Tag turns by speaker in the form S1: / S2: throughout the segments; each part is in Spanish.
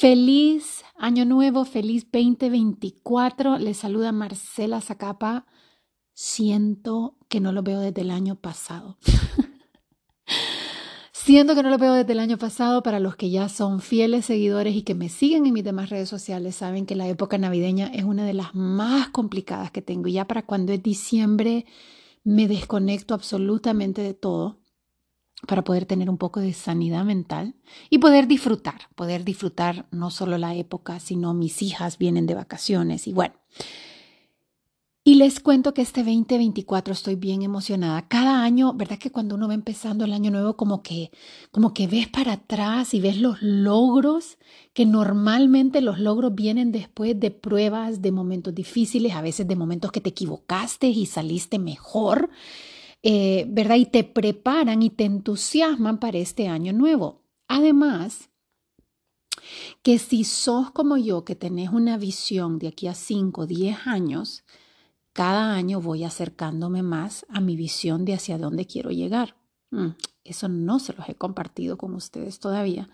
S1: Feliz año nuevo, feliz 2024. Les saluda Marcela Zacapa. Siento que no lo veo desde el año pasado. Siento que no lo veo desde el año pasado. Para los que ya son fieles seguidores y que me siguen en mis demás redes sociales, saben que la época navideña es una de las más complicadas que tengo. Y ya para cuando es diciembre me desconecto absolutamente de todo para poder tener un poco de sanidad mental y poder disfrutar, poder disfrutar no solo la época, sino mis hijas vienen de vacaciones y bueno. Y les cuento que este 2024 estoy bien emocionada. Cada año, ¿verdad que cuando uno va empezando el año nuevo como que como que ves para atrás y ves los logros que normalmente los logros vienen después de pruebas, de momentos difíciles, a veces de momentos que te equivocaste y saliste mejor. Eh, ¿verdad? Y te preparan y te entusiasman para este año nuevo. Además, que si sos como yo, que tenés una visión de aquí a 5, 10 años, cada año voy acercándome más a mi visión de hacia dónde quiero llegar. Mm, eso no se los he compartido con ustedes todavía,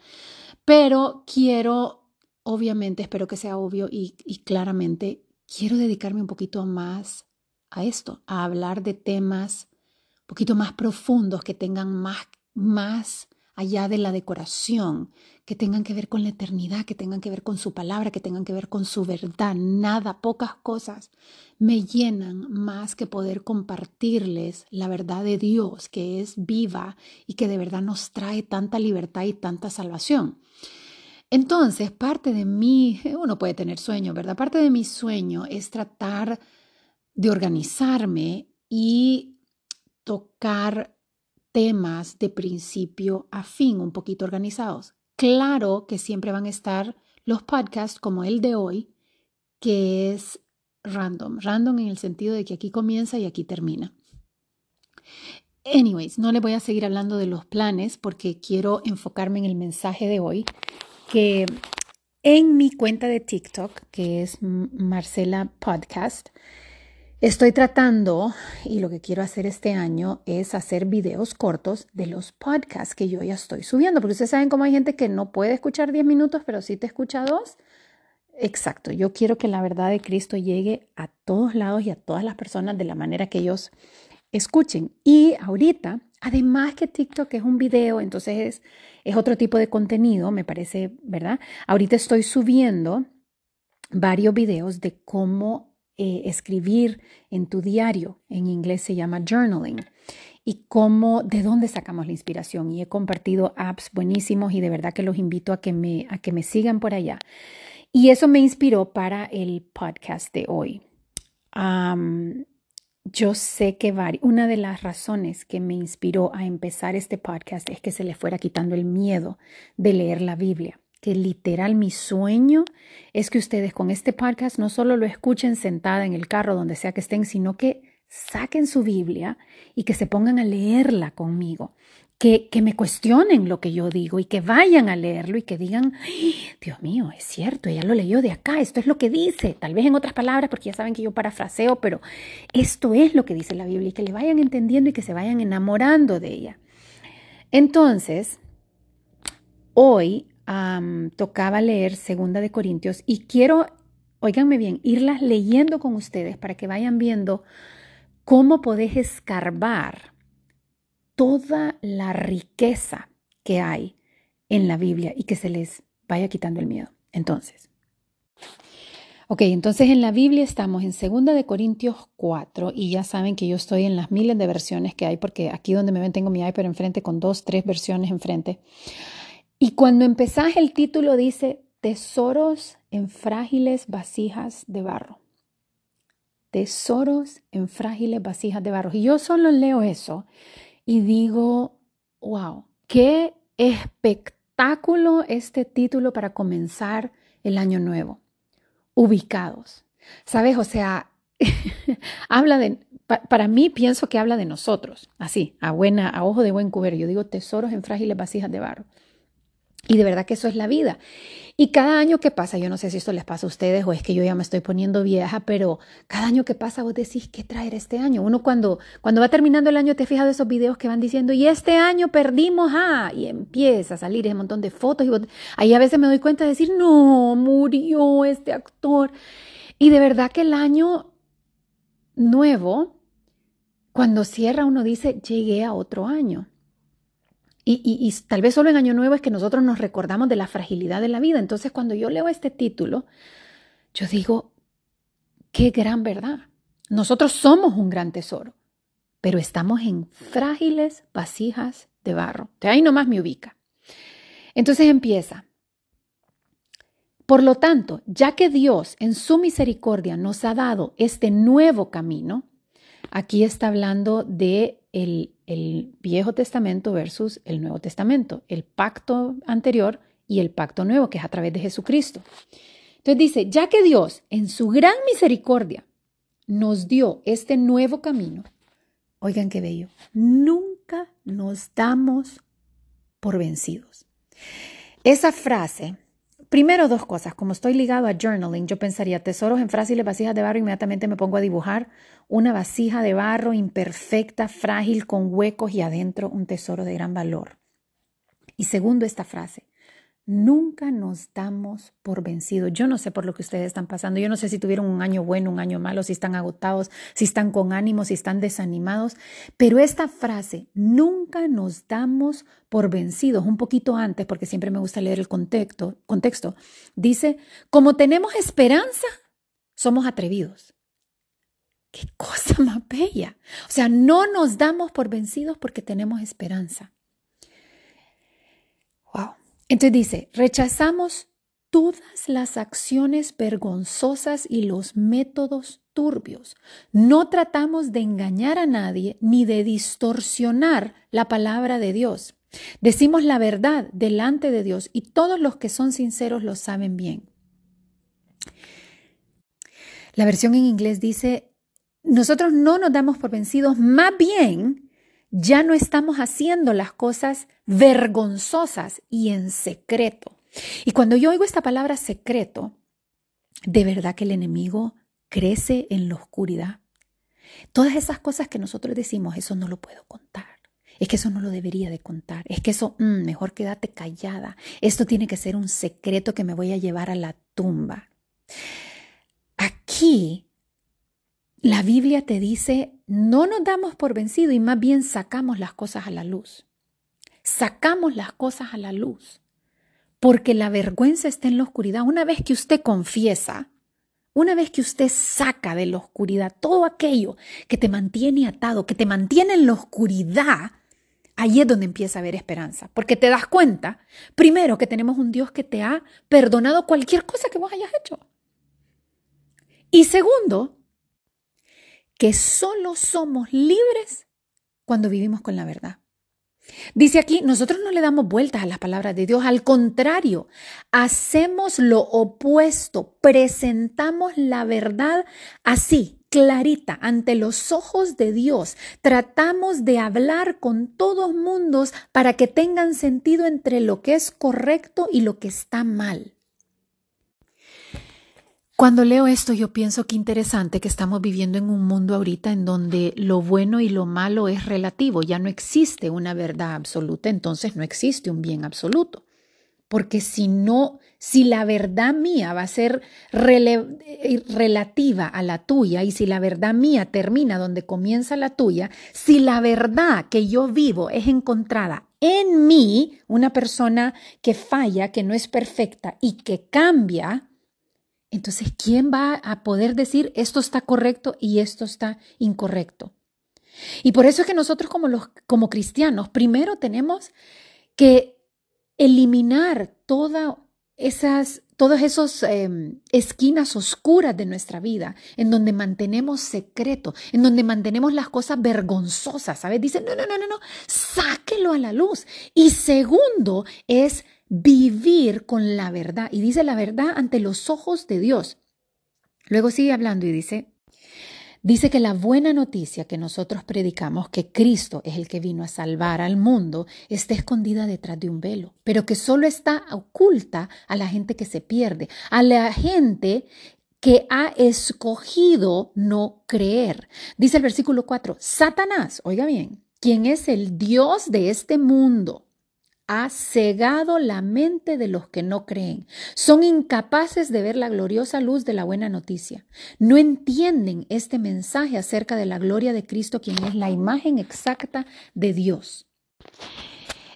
S1: pero quiero, obviamente, espero que sea obvio y, y claramente, quiero dedicarme un poquito más a esto, a hablar de temas poquito más profundos, que tengan más, más allá de la decoración, que tengan que ver con la eternidad, que tengan que ver con su palabra, que tengan que ver con su verdad. Nada, pocas cosas me llenan más que poder compartirles la verdad de Dios, que es viva y que de verdad nos trae tanta libertad y tanta salvación. Entonces, parte de mí, uno puede tener sueño, ¿verdad? Parte de mi sueño es tratar de organizarme y tocar temas de principio a fin, un poquito organizados. Claro que siempre van a estar los podcasts como el de hoy, que es random, random en el sentido de que aquí comienza y aquí termina. Anyways, no le voy a seguir hablando de los planes porque quiero enfocarme en el mensaje de hoy, que en mi cuenta de TikTok, que es Marcela Podcast, Estoy tratando, y lo que quiero hacer este año es hacer videos cortos de los podcasts que yo ya estoy subiendo, porque ustedes saben cómo hay gente que no puede escuchar 10 minutos, pero sí te escucha dos. Exacto, yo quiero que la verdad de Cristo llegue a todos lados y a todas las personas de la manera que ellos escuchen. Y ahorita, además que TikTok es un video, entonces es, es otro tipo de contenido, me parece, ¿verdad? Ahorita estoy subiendo varios videos de cómo eh, escribir en tu diario, en inglés se llama journaling, y cómo, de dónde sacamos la inspiración. Y he compartido apps buenísimos y de verdad que los invito a que me, a que me sigan por allá. Y eso me inspiró para el podcast de hoy. yo sé que una de las razones que me inspiró a empezar este podcast es que se le fuera quitando el miedo de leer la Biblia que literal mi sueño es que ustedes con este podcast no solo lo escuchen sentada en el carro, donde sea que estén, sino que saquen su Biblia y que se pongan a leerla conmigo. Que, que me cuestionen lo que yo digo y que vayan a leerlo y que digan, Dios mío, es cierto, ella lo leyó de acá, esto es lo que dice, tal vez en otras palabras, porque ya saben que yo parafraseo, pero esto es lo que dice la Biblia y que le vayan entendiendo y que se vayan enamorando de ella. Entonces, hoy tocaba leer Segunda de Corintios y quiero, oíganme bien, irlas leyendo con ustedes para que vayan viendo cómo podés escarbar toda la riqueza que hay en la Biblia y que se les vaya quitando el miedo. Entonces, ok, entonces en la Biblia estamos en Segunda de Corintios 4 y ya saben que yo estoy en las miles de versiones que hay porque aquí donde me ven tengo mi iPad enfrente con dos, tres versiones enfrente. Y cuando empezás el título dice tesoros en frágiles vasijas de barro. Tesoros en frágiles vasijas de barro. Y yo solo leo eso y digo, wow, qué espectáculo este título para comenzar el año nuevo. Ubicados. ¿Sabes? O sea, habla de, para mí pienso que habla de nosotros, así, a buena, a ojo de buen cubero. Yo digo tesoros en frágiles vasijas de barro. Y de verdad que eso es la vida. Y cada año que pasa, yo no sé si esto les pasa a ustedes o es que yo ya me estoy poniendo vieja, pero cada año que pasa vos decís, ¿qué traer este año? Uno cuando, cuando va terminando el año te fijas de esos videos que van diciendo, y este año perdimos, ah, y empieza a salir ese montón de fotos. Y ahí a veces me doy cuenta de decir, no, murió este actor. Y de verdad que el año nuevo, cuando cierra uno dice, llegué a otro año. Y, tal vez solo en Año Nuevo es que nosotros nos recordamos de la fragilidad de la vida. Entonces, cuando yo leo este título, yo digo, qué gran verdad. Nosotros somos un gran tesoro, pero estamos en frágiles vasijas de barro. De ahí nomás me ubica. Entonces empieza. Por lo tanto, ya que Dios en su misericordia nos ha dado este nuevo camino, aquí está hablando de el el Viejo Testamento versus el Nuevo Testamento, el pacto anterior y el pacto nuevo, que es a través de Jesucristo. Entonces dice, ya que Dios en su gran misericordia nos dio este nuevo camino, oigan qué bello, nunca nos damos por vencidos. Esa frase Primero dos cosas. Como estoy ligado a journaling, yo pensaría tesoros en frágiles vasijas de barro. Inmediatamente me pongo a dibujar una vasija de barro imperfecta, frágil, con huecos y adentro un tesoro de gran valor. Y segundo esta frase, Nunca nos damos por vencidos. Yo no sé por lo que ustedes están pasando. Yo no sé si tuvieron un año bueno, un año malo, si están agotados, si están con ánimo, si están desanimados. Pero esta frase, nunca nos damos por vencidos, un poquito antes, porque siempre me gusta leer el contexto, contexto dice, como tenemos esperanza, somos atrevidos. Qué cosa más bella. O sea, no nos damos por vencidos porque tenemos esperanza. Wow. Entonces dice, rechazamos todas las acciones vergonzosas y los métodos turbios. No tratamos de engañar a nadie ni de distorsionar la palabra de Dios. Decimos la verdad delante de Dios y todos los que son sinceros lo saben bien. La versión en inglés dice, nosotros no nos damos por vencidos, más bien ya no estamos haciendo las cosas vergonzosas y en secreto. Y cuando yo oigo esta palabra secreto, de verdad que el enemigo crece en la oscuridad. Todas esas cosas que nosotros decimos, eso no lo puedo contar. Es que eso no lo debería de contar. Es que eso, mm, mejor quédate callada. Esto tiene que ser un secreto que me voy a llevar a la tumba. Aquí la Biblia te dice, no nos damos por vencido y más bien sacamos las cosas a la luz. Sacamos las cosas a la luz. Porque la vergüenza está en la oscuridad. Una vez que usted confiesa, una vez que usted saca de la oscuridad todo aquello que te mantiene atado, que te mantiene en la oscuridad, ahí es donde empieza a haber esperanza. Porque te das cuenta, primero, que tenemos un Dios que te ha perdonado cualquier cosa que vos hayas hecho. Y segundo, que solo somos libres cuando vivimos con la verdad. Dice aquí, nosotros no le damos vueltas a las palabras de Dios, al contrario, hacemos lo opuesto, presentamos la verdad así, clarita, ante los ojos de Dios. Tratamos de hablar con todos mundos para que tengan sentido entre lo que es correcto y lo que está mal. Cuando leo esto yo pienso que interesante que estamos viviendo en un mundo ahorita en donde lo bueno y lo malo es relativo, ya no existe una verdad absoluta, entonces no existe un bien absoluto. Porque si no, si la verdad mía va a ser eh, relativa a la tuya y si la verdad mía termina donde comienza la tuya, si la verdad que yo vivo es encontrada en mí, una persona que falla, que no es perfecta y que cambia, entonces, ¿quién va a poder decir esto está correcto y esto está incorrecto? Y por eso es que nosotros como, los, como cristianos, primero tenemos que eliminar toda esas, todas esas em, esquinas oscuras de nuestra vida, en donde mantenemos secreto, en donde mantenemos las cosas vergonzosas, ¿sabes? Dice, no, no, no, no, no, sáquelo a la luz. Y segundo es vivir con la verdad. Y dice la verdad ante los ojos de Dios. Luego sigue hablando y dice, Dice que la buena noticia que nosotros predicamos, que Cristo es el que vino a salvar al mundo, está escondida detrás de un velo, pero que solo está oculta a la gente que se pierde, a la gente que ha escogido no creer. Dice el versículo 4, Satanás, oiga bien, quien es el Dios de este mundo, ha cegado la mente de los que no creen. Son incapaces de ver la gloriosa luz de la buena noticia. No entienden este mensaje acerca de la gloria de Cristo, quien es la imagen exacta de Dios.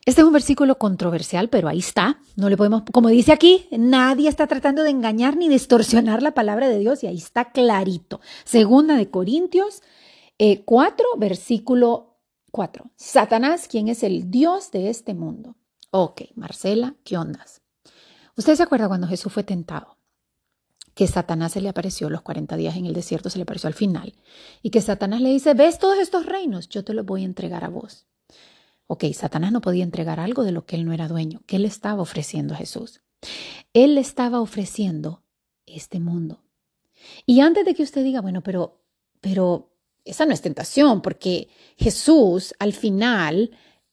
S1: Este es un versículo controversial, pero ahí está. No le podemos, como dice aquí, nadie está tratando de engañar ni distorsionar la palabra de Dios y ahí está clarito. Segunda de Corintios 4, eh, versículo 4. Satanás, quien es el Dios de este mundo. Ok, Marcela, ¿qué ondas? ¿Usted se acuerda cuando Jesús fue tentado? Que Satanás se le apareció los 40 días en el desierto, se le apareció al final. Y que Satanás le dice, ves todos estos reinos, yo te los voy a entregar a vos. Ok, Satanás no podía entregar algo de lo que él no era dueño. ¿Qué le estaba ofreciendo a Jesús? Él le estaba ofreciendo este mundo. Y antes de que usted diga, bueno, pero, pero esa no es tentación, porque Jesús al final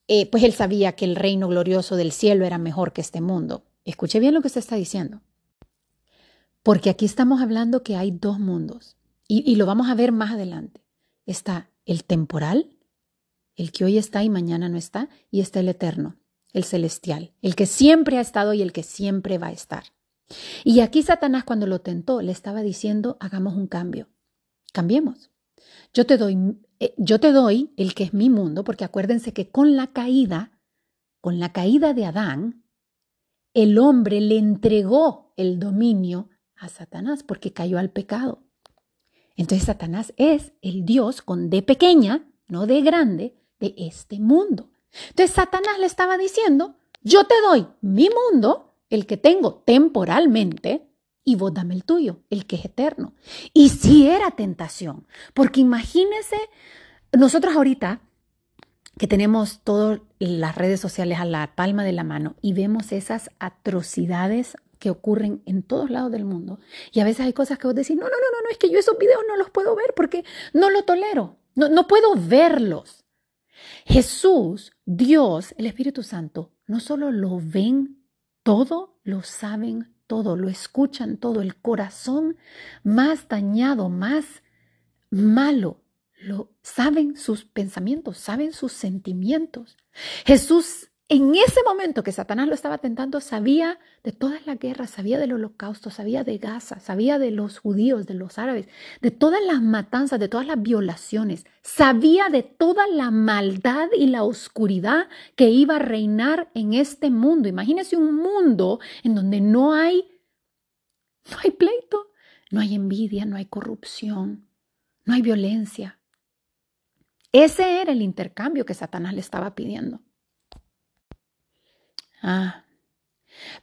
S1: eh, pues él sabía que el reino glorioso del cielo era mejor que este mundo. Escuche bien lo que usted está diciendo. Porque aquí estamos hablando que hay dos mundos y, y lo vamos a ver más adelante. Está el temporal, el que hoy está y mañana no está, y está el eterno, el celestial, el que siempre ha estado y el que siempre va a estar. Y aquí Satanás cuando lo tentó le estaba diciendo, hagamos un cambio, cambiemos. Yo te doy eh, yo te doy el que es mi mundo, porque acuérdense que con la caída, con la caída de Adán, el hombre le entregó el dominio a Satanás porque cayó al pecado. Entonces Satanás es el Dios con D pequeña, no de grande, de este mundo. Entonces Satanás le estaba diciendo, yo te doy mi mundo, el que tengo temporalmente, y vos dame el tuyo, el que es eterno. Y si era tentación, porque imagínese nosotros ahorita que tenemos todas las redes sociales a la palma de la mano y vemos esas atrocidades que ocurren en todos lados del mundo. Y a veces hay cosas que vos decís, no, no, no, no, es que yo esos videos no los puedo ver porque no lo tolero, no, no puedo verlos. Jesús, Dios, el Espíritu Santo, no solo lo ven todo, lo saben todo, lo escuchan todo, el corazón más dañado, más malo, lo saben sus pensamientos, saben sus sentimientos. Jesús en ese momento que Satanás lo estaba tentando, sabía de todas las guerras, sabía del holocausto, sabía de Gaza, sabía de los judíos, de los árabes, de todas las matanzas, de todas las violaciones, sabía de toda la maldad y la oscuridad que iba a reinar en este mundo. Imagínese un mundo en donde no hay, no hay pleito, no hay envidia, no hay corrupción, no hay violencia. Ese era el intercambio que Satanás le estaba pidiendo. Ah,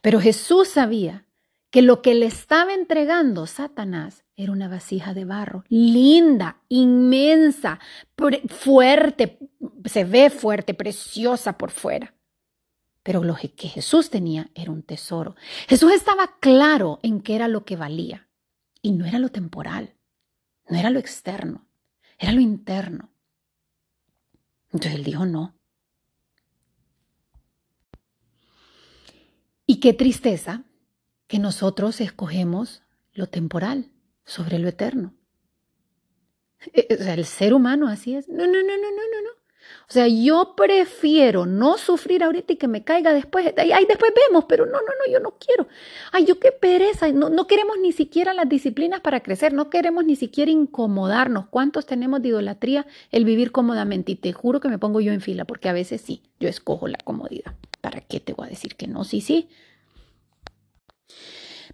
S1: pero Jesús sabía que lo que le estaba entregando Satanás era una vasija de barro, linda, inmensa, fuerte, se ve fuerte, preciosa por fuera. Pero lo que Jesús tenía era un tesoro. Jesús estaba claro en qué era lo que valía. Y no era lo temporal, no era lo externo, era lo interno. Entonces él dijo, no, Y qué tristeza que nosotros escogemos lo temporal sobre lo eterno. E, sea, el ser humano así es. No, no, no, no, no, no, no. O sea, yo prefiero no sufrir ahorita y que me caiga después. Ay, después vemos, pero no, no, no, yo no quiero. Ay, yo qué pereza. No, no queremos ni siquiera las disciplinas para crecer. No queremos ni siquiera incomodarnos. ¿Cuántos tenemos de idolatría el vivir cómodamente? Y te juro que me pongo yo en fila, porque a veces sí, yo escojo la comodidad. ¿Para qué te voy a decir que no? Sí, sí.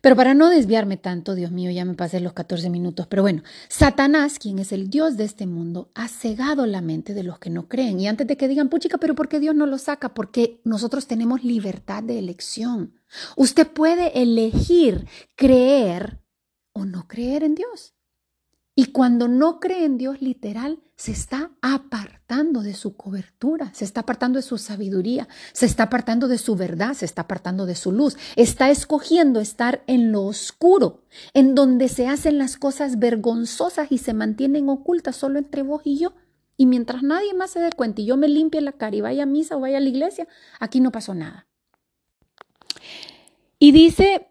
S1: Pero para no desviarme tanto, Dios mío, ya me pasé los 14 minutos, pero bueno, Satanás, quien es el Dios de este mundo, ha cegado la mente de los que no creen. Y antes de que digan, puchica, pero ¿por qué Dios no lo saca? Porque nosotros tenemos libertad de elección. Usted puede elegir creer o no creer en Dios. Y cuando no cree en Dios literal, se está apartando de su cobertura, se está apartando de su sabiduría, se está apartando de su verdad, se está apartando de su luz. Está escogiendo estar en lo oscuro, en donde se hacen las cosas vergonzosas y se mantienen ocultas solo entre vos y yo. Y mientras nadie más se dé cuenta y yo me limpie la cara y vaya a misa o vaya a la iglesia, aquí no pasó nada. Y dice,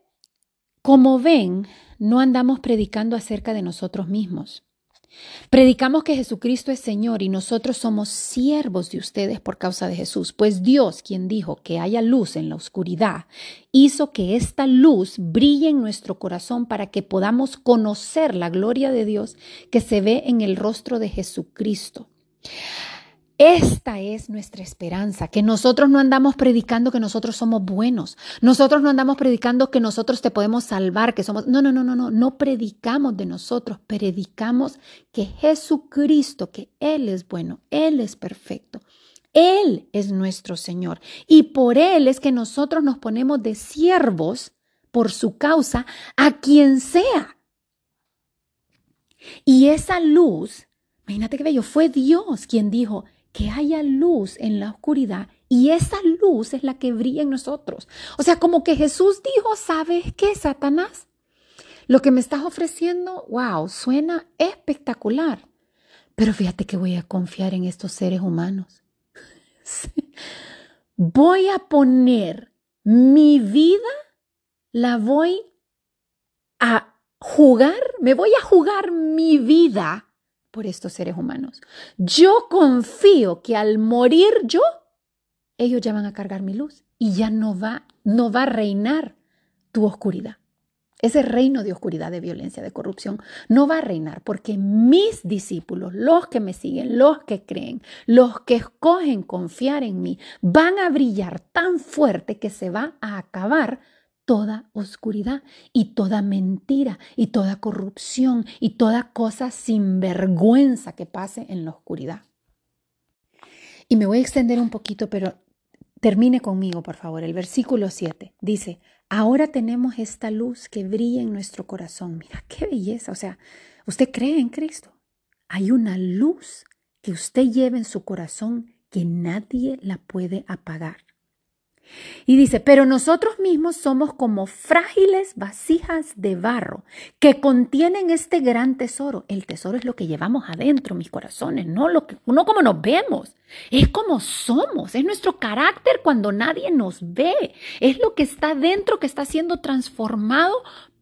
S1: como ven, no andamos predicando acerca de nosotros mismos. Predicamos que Jesucristo es Señor y nosotros somos siervos de ustedes por causa de Jesús, pues Dios, quien dijo que haya luz en la oscuridad, hizo que esta luz brille en nuestro corazón para que podamos conocer la gloria de Dios que se ve en el rostro de Jesucristo. Esta es nuestra esperanza, que nosotros no andamos predicando que nosotros somos buenos, nosotros no andamos predicando que nosotros te podemos salvar, que somos... No, no, no, no, no, no predicamos de nosotros, predicamos que Jesucristo, que Él es bueno, Él es perfecto. Él es nuestro Señor y por Él es que nosotros nos ponemos de siervos por su causa a quien sea. Y esa luz, imagínate qué bello, fue Dios quien dijo, que haya luz en la oscuridad y esa luz es la que brilla en nosotros. O sea, como que Jesús dijo, ¿sabes qué, Satanás? Lo que me estás ofreciendo, wow, suena espectacular. Pero fíjate que voy a confiar en estos seres humanos. Voy a poner mi vida, la voy a jugar, me voy a jugar mi vida por estos seres humanos. Yo confío que al morir yo, ellos ya van a cargar mi luz y ya no va, no va a reinar tu oscuridad. Ese reino de oscuridad, de violencia, de corrupción, no va a reinar porque mis discípulos, los que me siguen, los que creen, los que escogen confiar en mí, van a brillar tan fuerte que se va a acabar toda oscuridad y toda mentira y toda corrupción y toda cosa sin vergüenza que pase en la oscuridad. Y me voy a extender un poquito, pero termine conmigo, por favor. El versículo 7 dice, ahora tenemos esta luz que brilla en nuestro corazón. Mira, qué belleza. O sea, usted cree en Cristo. Hay una luz que usted lleva en su corazón que nadie la puede apagar. Y dice, pero nosotros mismos somos como frágiles vasijas de barro que contienen este gran tesoro. El tesoro es lo que llevamos adentro, mis corazones, no, lo que, no como nos vemos, es como somos, es nuestro carácter cuando nadie nos ve, es lo que está dentro que está siendo transformado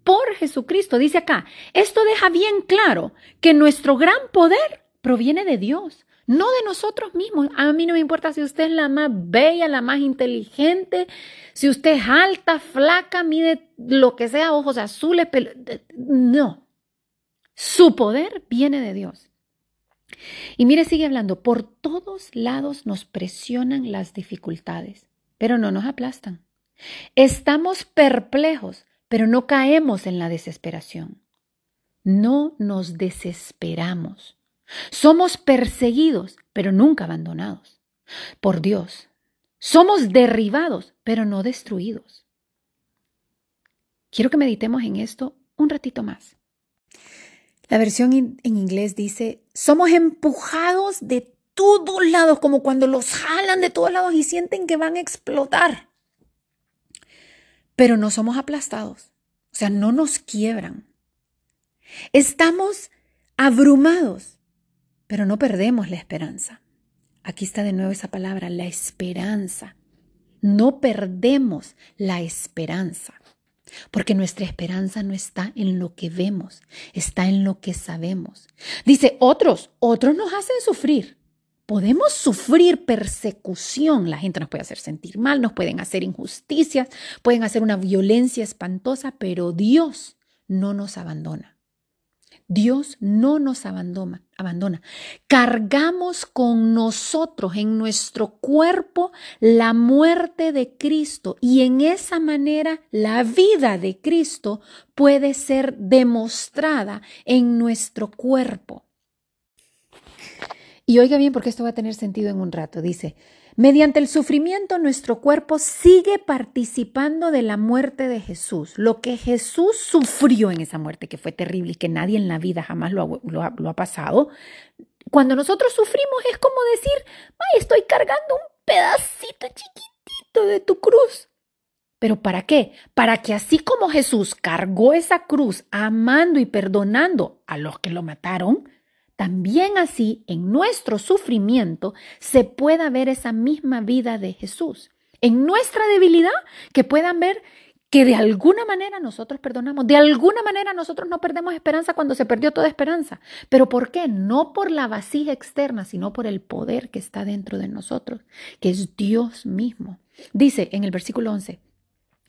S1: por Jesucristo. Dice acá, esto deja bien claro que nuestro gran poder proviene de Dios no de nosotros mismos. A mí no me importa si usted es la más bella, la más inteligente, si usted es alta, flaca, mide lo que sea, ojos azules, pelo. No. Su poder viene de Dios. Y mire, sigue hablando, por todos lados nos presionan las dificultades, pero no nos aplastan. Estamos perplejos, pero no caemos en la desesperación. No nos desesperamos. Somos perseguidos, pero nunca abandonados por Dios. Somos derribados, pero no destruidos. Quiero que meditemos en esto un ratito más. La versión en inglés dice, somos empujados de todos lados, como cuando los jalan de todos lados y sienten que van a explotar. Pero no somos aplastados, o sea, no nos quiebran. Estamos abrumados, pero no perdemos la esperanza. Aquí está de nuevo esa palabra, la esperanza. No perdemos la esperanza, porque nuestra esperanza no está en lo que vemos, está en lo que sabemos. Dice, otros, otros nos hacen sufrir. Podemos sufrir persecución, la gente nos puede hacer sentir mal, nos pueden hacer injusticias, pueden hacer una violencia espantosa, pero Dios no nos abandona. Dios no nos abandona, abandona. Cargamos con nosotros en nuestro cuerpo la muerte de Cristo y en esa manera la vida de Cristo puede ser demostrada en nuestro cuerpo. Y oiga bien porque esto va a tener sentido en un rato. Dice, Mediante el sufrimiento nuestro cuerpo sigue participando de la muerte de Jesús. Lo que Jesús sufrió en esa muerte, que fue terrible y que nadie en la vida jamás lo ha, pasado, cuando nosotros sufrimos es como decir, ay, estoy cargando un pedacito chiquitito de tu cruz. ¿Pero para qué? Para que así como Jesús cargó esa cruz amando y perdonando a los que lo mataron, también así en nuestro sufrimiento se pueda ver esa misma vida de Jesús. En nuestra debilidad, que puedan ver que de alguna manera nosotros perdonamos, de alguna manera nosotros no perdemos esperanza cuando se perdió toda esperanza. ¿Pero por qué? No por la vasija externa, sino por el poder que está dentro de nosotros, que es Dios mismo. Dice en el versículo 11,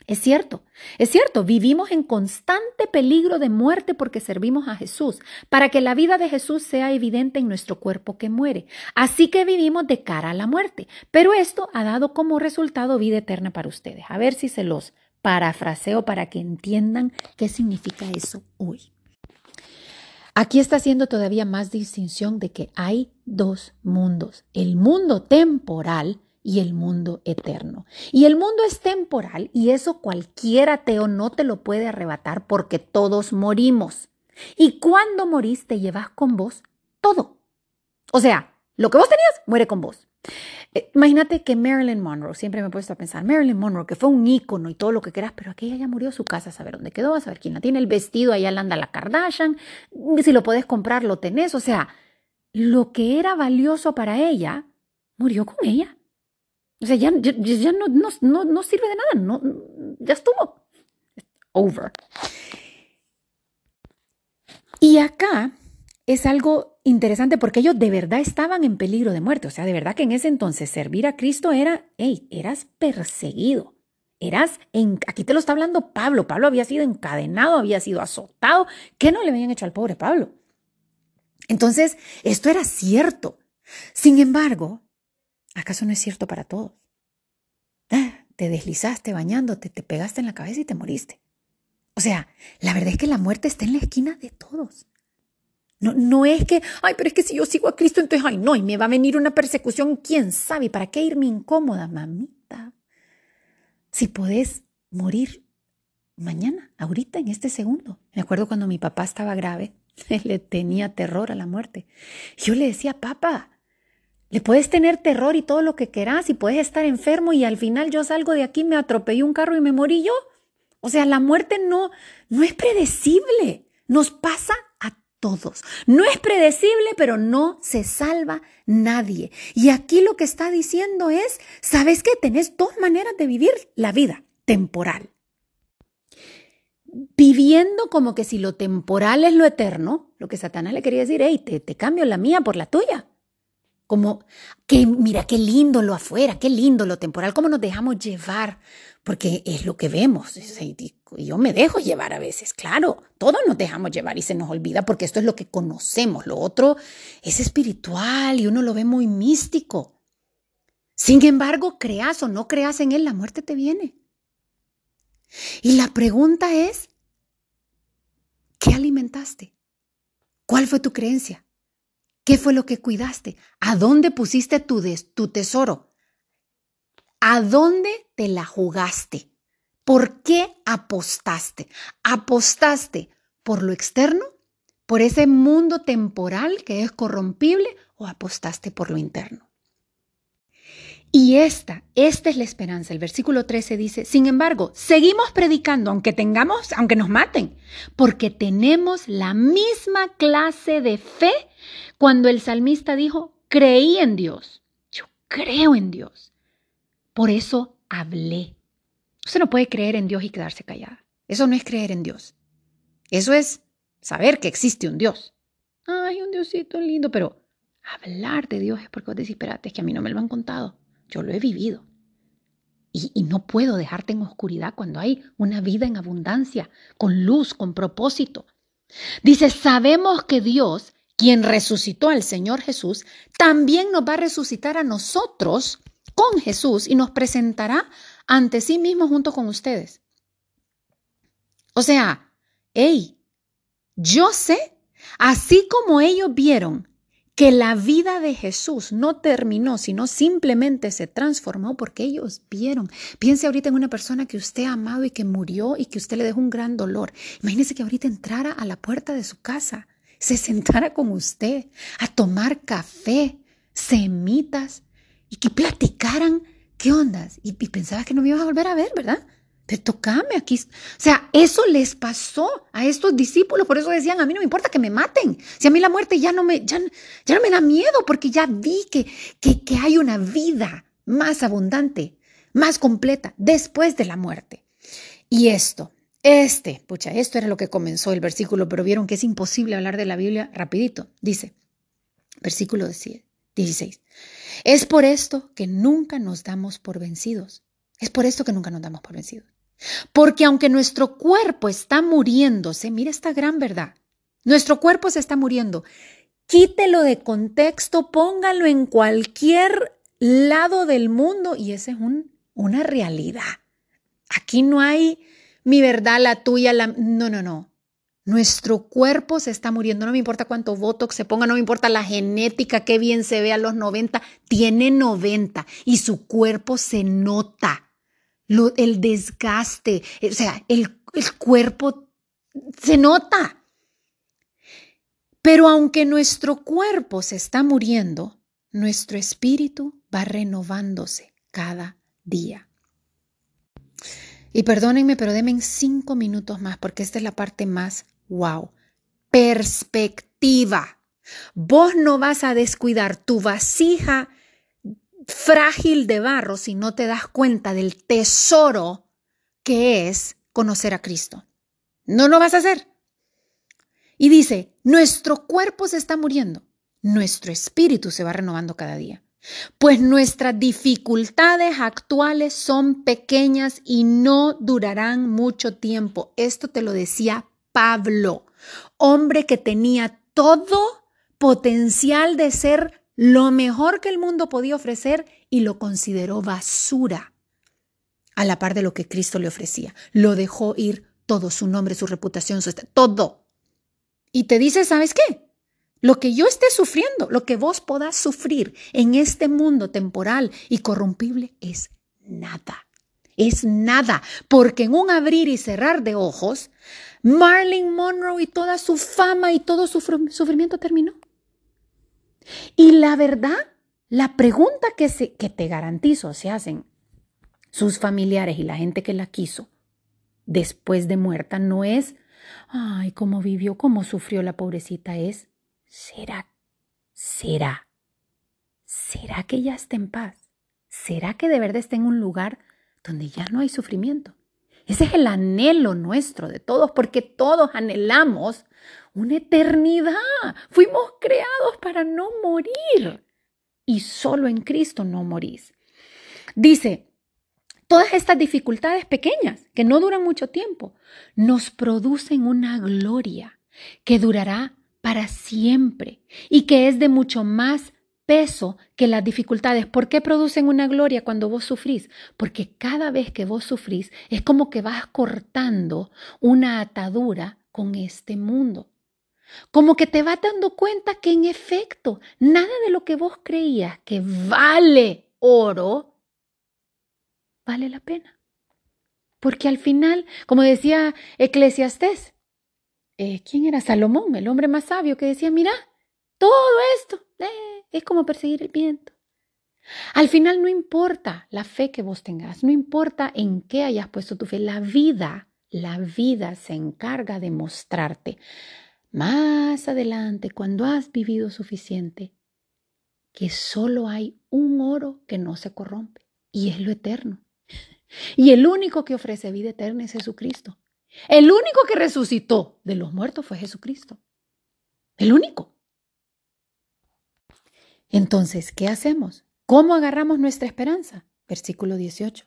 S1: es cierto, es cierto, vivimos en constante peligro de muerte porque servimos a Jesús, para que la vida de Jesús sea evidente en nuestro cuerpo que muere. Así que vivimos de cara a la muerte, pero esto ha dado como resultado vida eterna para ustedes. A ver si se los parafraseo para que entiendan qué significa eso hoy. Aquí está haciendo todavía más distinción de que hay dos mundos, el mundo temporal, y el mundo eterno. Y el mundo es temporal y eso cualquier ateo no te lo puede arrebatar porque todos morimos. Y cuando morís te llevas con vos todo. O sea, lo que vos tenías muere con vos. Eh, imagínate que Marilyn Monroe, siempre me he puesto a pensar, Marilyn Monroe, que fue un ícono y todo lo que quieras, pero aquella ya murió su casa, a saber dónde quedó, a saber quién la tiene, el vestido, allá anda la Kardashian, si lo puedes comprar, lo tenés, o sea, lo que era valioso para ella, murió con ella. O sea, ya, ya, no, no, no, sirve de nada, no, ya estuvo. Over. Y acá es algo interesante porque ellos de verdad estaban en peligro de muerte. O sea, de verdad que en ese entonces servir a Cristo era, hey, eras perseguido. Eras, en, aquí te lo está hablando Pablo. Pablo había sido encadenado, había sido azotado. ¿Qué no le habían hecho al pobre Pablo? Entonces, esto era cierto. Sin embargo, ¿Acaso no es cierto para todos? Ah, te deslizaste bañándote, te pegaste en la cabeza y te moriste. O sea, la verdad es que la muerte está en la esquina de todos. No, no es que, ay, pero es que si yo sigo a Cristo, entonces, ay, no, y me va a venir una persecución, quién sabe, ¿para qué irme incómoda, mamita? Si podés morir mañana, ahorita, en este segundo. Me acuerdo cuando mi papá estaba grave, le tenía terror a la muerte. Yo le decía, papá, le puedes tener terror y todo lo que quieras y puedes estar enfermo y al final yo salgo de aquí, me atropelló un carro y me morí yo. O sea, la muerte no, no es predecible. Nos pasa a todos. No es predecible, pero no se salva nadie. Y aquí lo que está diciendo es, ¿sabes qué? Tenés dos maneras de vivir la vida temporal. Viviendo como que si lo temporal es lo eterno, lo que Satanás le quería decir, hey, te, te cambio la mía por la tuya. Como que mira qué lindo lo afuera, qué lindo lo temporal, cómo nos dejamos llevar, porque es lo que vemos. Yo me dejo llevar a veces, claro, todos nos dejamos llevar y se nos olvida porque esto es lo que conocemos, lo otro es espiritual y uno lo ve muy místico. Sin embargo, creas o no creas en él, la muerte te viene. Y la pregunta es, ¿qué alimentaste? ¿Cuál fue tu creencia? ¿Qué fue lo que cuidaste? ¿A dónde pusiste tu, tu tesoro? ¿A dónde te la jugaste? ¿Por qué apostaste? ¿Apostaste por lo externo? ¿Por ese mundo temporal que es corrompible? ¿O apostaste por lo interno? Y esta, esta es la esperanza. El versículo 13 dice, sin embargo, seguimos predicando aunque tengamos, aunque nos maten, porque tenemos la misma clase de fe cuando el salmista dijo, creí en Dios. Yo creo en Dios. Por eso hablé. Usted no puede creer en Dios y quedarse callada. Eso no es creer en Dios. Eso es saber que existe un Dios. Ay, un Diosito lindo, pero hablar de Dios es porque vos decís, espérate, es que a mí no me lo han contado. Yo lo he vivido. Y, no puedo dejarte en oscuridad cuando hay una vida en abundancia, con luz, con propósito. Dice, sabemos que Dios, quien resucitó al Señor Jesús, también nos va a resucitar a nosotros con Jesús y nos presentará ante sí mismo junto con ustedes. O sea, hey, yo sé, así como ellos vieron que la vida de Jesús no terminó, sino simplemente se transformó porque ellos vieron. Piense ahorita en una persona que usted ha amado y que murió y que usted le dejó un gran dolor. Imagínese que ahorita entrara a la puerta de su casa, se sentara con usted a tomar café, semitas y que platicaran qué ondas. Y, pensaba que no me ibas a volver a ver, ¿verdad? Te tocame aquí. O sea, eso les pasó a estos discípulos, por eso decían, a mí no me importa que me maten. Si a mí la muerte ya no me, ya, ya no me da miedo, porque ya vi que, que, hay una vida más abundante, más completa después de la muerte. Y esto, este, pucha, esto era lo que comenzó el versículo, pero vieron que es imposible hablar de la Biblia rapidito. Dice, versículo 16, es por esto que nunca nos damos por vencidos. Es por esto que nunca nos damos por vencidos. Porque aunque nuestro cuerpo está muriéndose, mira esta gran verdad, nuestro cuerpo se está muriendo, quítelo de contexto, póngalo en cualquier lado del mundo y esa es una realidad. Aquí no hay mi verdad, la tuya, la... No, no, no. Nuestro cuerpo se está muriendo, no me importa cuánto Botox se ponga, no me importa la genética, qué bien se ve a los 90, tiene 90 y su cuerpo se nota el desgaste, o sea, el, el cuerpo se nota. Pero aunque nuestro cuerpo se está muriendo, nuestro espíritu va renovándose cada día. Y perdónenme, pero denme cinco minutos más porque esta es la parte más wow. Perspectiva. Vos no vas a descuidar tu vasija frágil de barro si no te das cuenta del tesoro que es conocer a Cristo. No lo vas a hacer. Y dice, nuestro cuerpo se está muriendo, nuestro espíritu se va renovando cada día. Pues nuestras dificultades actuales son pequeñas y no durarán mucho tiempo. Esto te lo decía Pablo, hombre que tenía todo potencial de ser lo mejor que el mundo podía ofrecer y lo consideró basura a la par de lo que Cristo le ofrecía. Lo dejó ir todo, su nombre, su reputación, su todo. Y te dice, ¿sabes qué? Lo que yo esté sufriendo, lo que vos podás sufrir en este mundo temporal y corrompible es nada. Es nada, porque en un abrir y cerrar de ojos, Marlene Monroe y toda su fama y todo su sufrimiento terminó. Y la verdad, la pregunta que, se, que te garantizo se hacen sus familiares y la gente que la quiso después de muerta no es, ay, cómo vivió, cómo sufrió la pobrecita, es, ¿será, será, será que ya está en paz? ¿Será que de verdad está en un lugar donde ya no hay sufrimiento? Ese es el anhelo nuestro de todos, porque todos anhelamos una eternidad. Fuimos creados para no morir. Y solo en Cristo no morís. Dice, todas estas dificultades pequeñas, que no duran mucho tiempo, nos producen una gloria que durará para siempre y que es de mucho más peso que las dificultades. ¿Por qué producen una gloria cuando vos sufrís? Porque cada vez que vos sufrís es como que vas cortando una atadura con este mundo. Como que te vas dando cuenta que en efecto nada de lo que vos creías que vale oro vale la pena. Porque al final, como decía Eclesiastés, eh, ¿quién era Salomón, el hombre más sabio, que decía, mira, todo esto eh, es como perseguir el viento. Al final no importa la fe que vos tengas, no importa en qué hayas puesto tu fe, la vida, la vida se encarga de mostrarte más adelante, cuando has vivido suficiente, que solo hay un oro que no se corrompe y es lo eterno. Y el único que ofrece vida eterna es Jesucristo. El único que resucitó de los muertos fue Jesucristo. El único. Entonces, ¿qué hacemos? ¿Cómo agarramos nuestra esperanza? Versículo 18.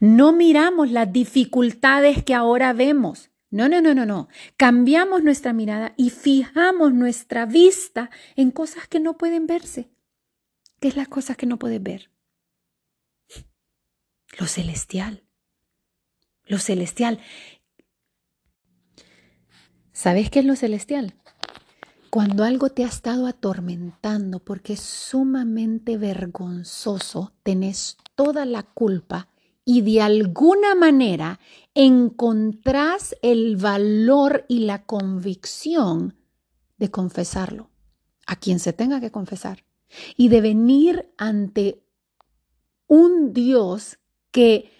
S1: No miramos las dificultades que ahora vemos no, no, no, no, no. Cambiamos nuestra mirada y fijamos nuestra vista en cosas que no pueden verse. ¿Qué es las cosas que no puedes ver? Lo celestial. Lo celestial. ¿Sabes qué es lo celestial? Cuando algo te ha estado atormentando porque es sumamente vergonzoso, tenés toda la culpa y de alguna manera encontrás el valor y la convicción de confesarlo. A quien se tenga que confesar. Y de venir ante un Dios que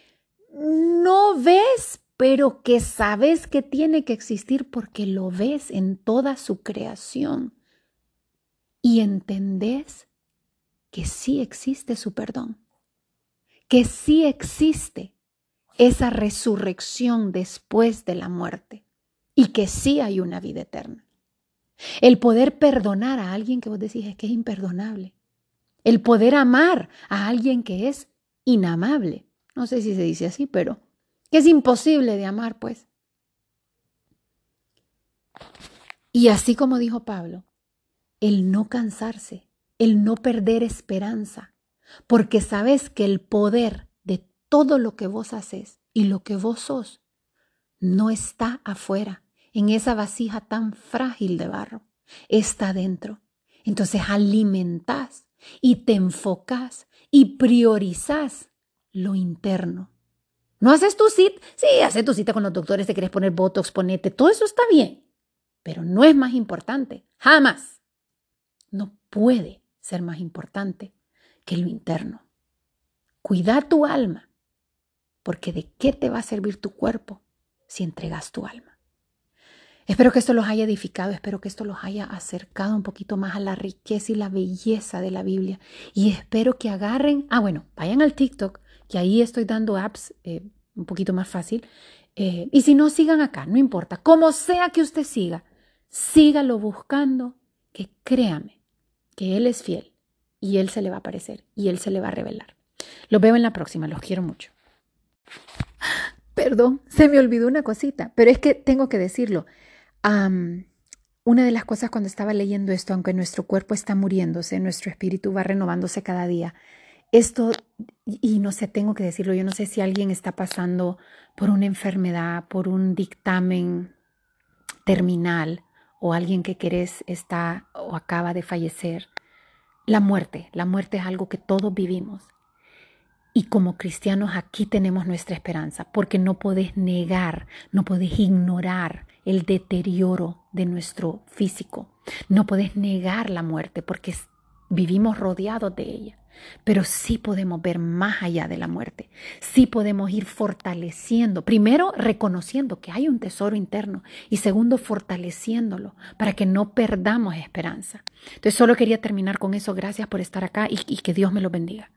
S1: no ves, pero que sabes que tiene que existir porque lo ves en toda su creación y entendés que sí existe su perdón, que sí existe esa resurrección después de la muerte y que sí hay una vida eterna. El poder perdonar a alguien que vos decís que es imperdonable. El poder amar a alguien que es inamable. No sé si se dice así, pero que es imposible de amar, pues. Y así como dijo Pablo, el no cansarse, el no perder esperanza, porque sabes que el poder de todo lo que vos haces y lo que vos sos no está afuera, en esa vasija tan frágil de barro, está dentro. Entonces alimentás y te enfocás y priorizás lo interno. No haces tu cita, sí, haces tu cita con los doctores, te quieres poner botox, ponete, todo eso está bien, pero no es más importante, jamás. No puede ser más importante que lo interno. Cuida tu alma, porque ¿de qué te va a servir tu cuerpo si entregas tu alma? Espero que esto los haya edificado, espero que esto los haya acercado un poquito más a la riqueza y la belleza de la Biblia. Y espero que agarren, ah, bueno, vayan al TikTok, que ahí estoy dando apps eh, un poquito más fácil. Eh, y si no, sigan acá, no importa. Como sea que usted siga, sígalo buscando, que créame que Él es fiel y Él se le va a aparecer y Él se le va a revelar. Los veo en la próxima, los quiero mucho. Perdón, se me olvidó una cosita, pero es que tengo que decirlo. una de las cosas cuando estaba leyendo esto, aunque nuestro cuerpo está muriéndose, nuestro espíritu va renovándose cada día, esto, y no sé, tengo que decirlo, yo no sé si alguien está pasando por una enfermedad, por un dictamen terminal o alguien que querés está o acaba de fallecer. La muerte, la muerte es algo que todos vivimos. Y como cristianos aquí tenemos nuestra esperanza, porque no podés negar, no podés ignorar el deterioro de nuestro físico, no podés negar la muerte, porque vivimos rodeados de ella. Pero sí podemos ver más allá de la muerte. Sí podemos ir fortaleciendo. Primero, reconociendo que hay un tesoro interno y segundo, fortaleciéndolo para que no perdamos esperanza. Entonces, solo quería terminar con eso. Gracias por estar acá y, que Dios me lo bendiga.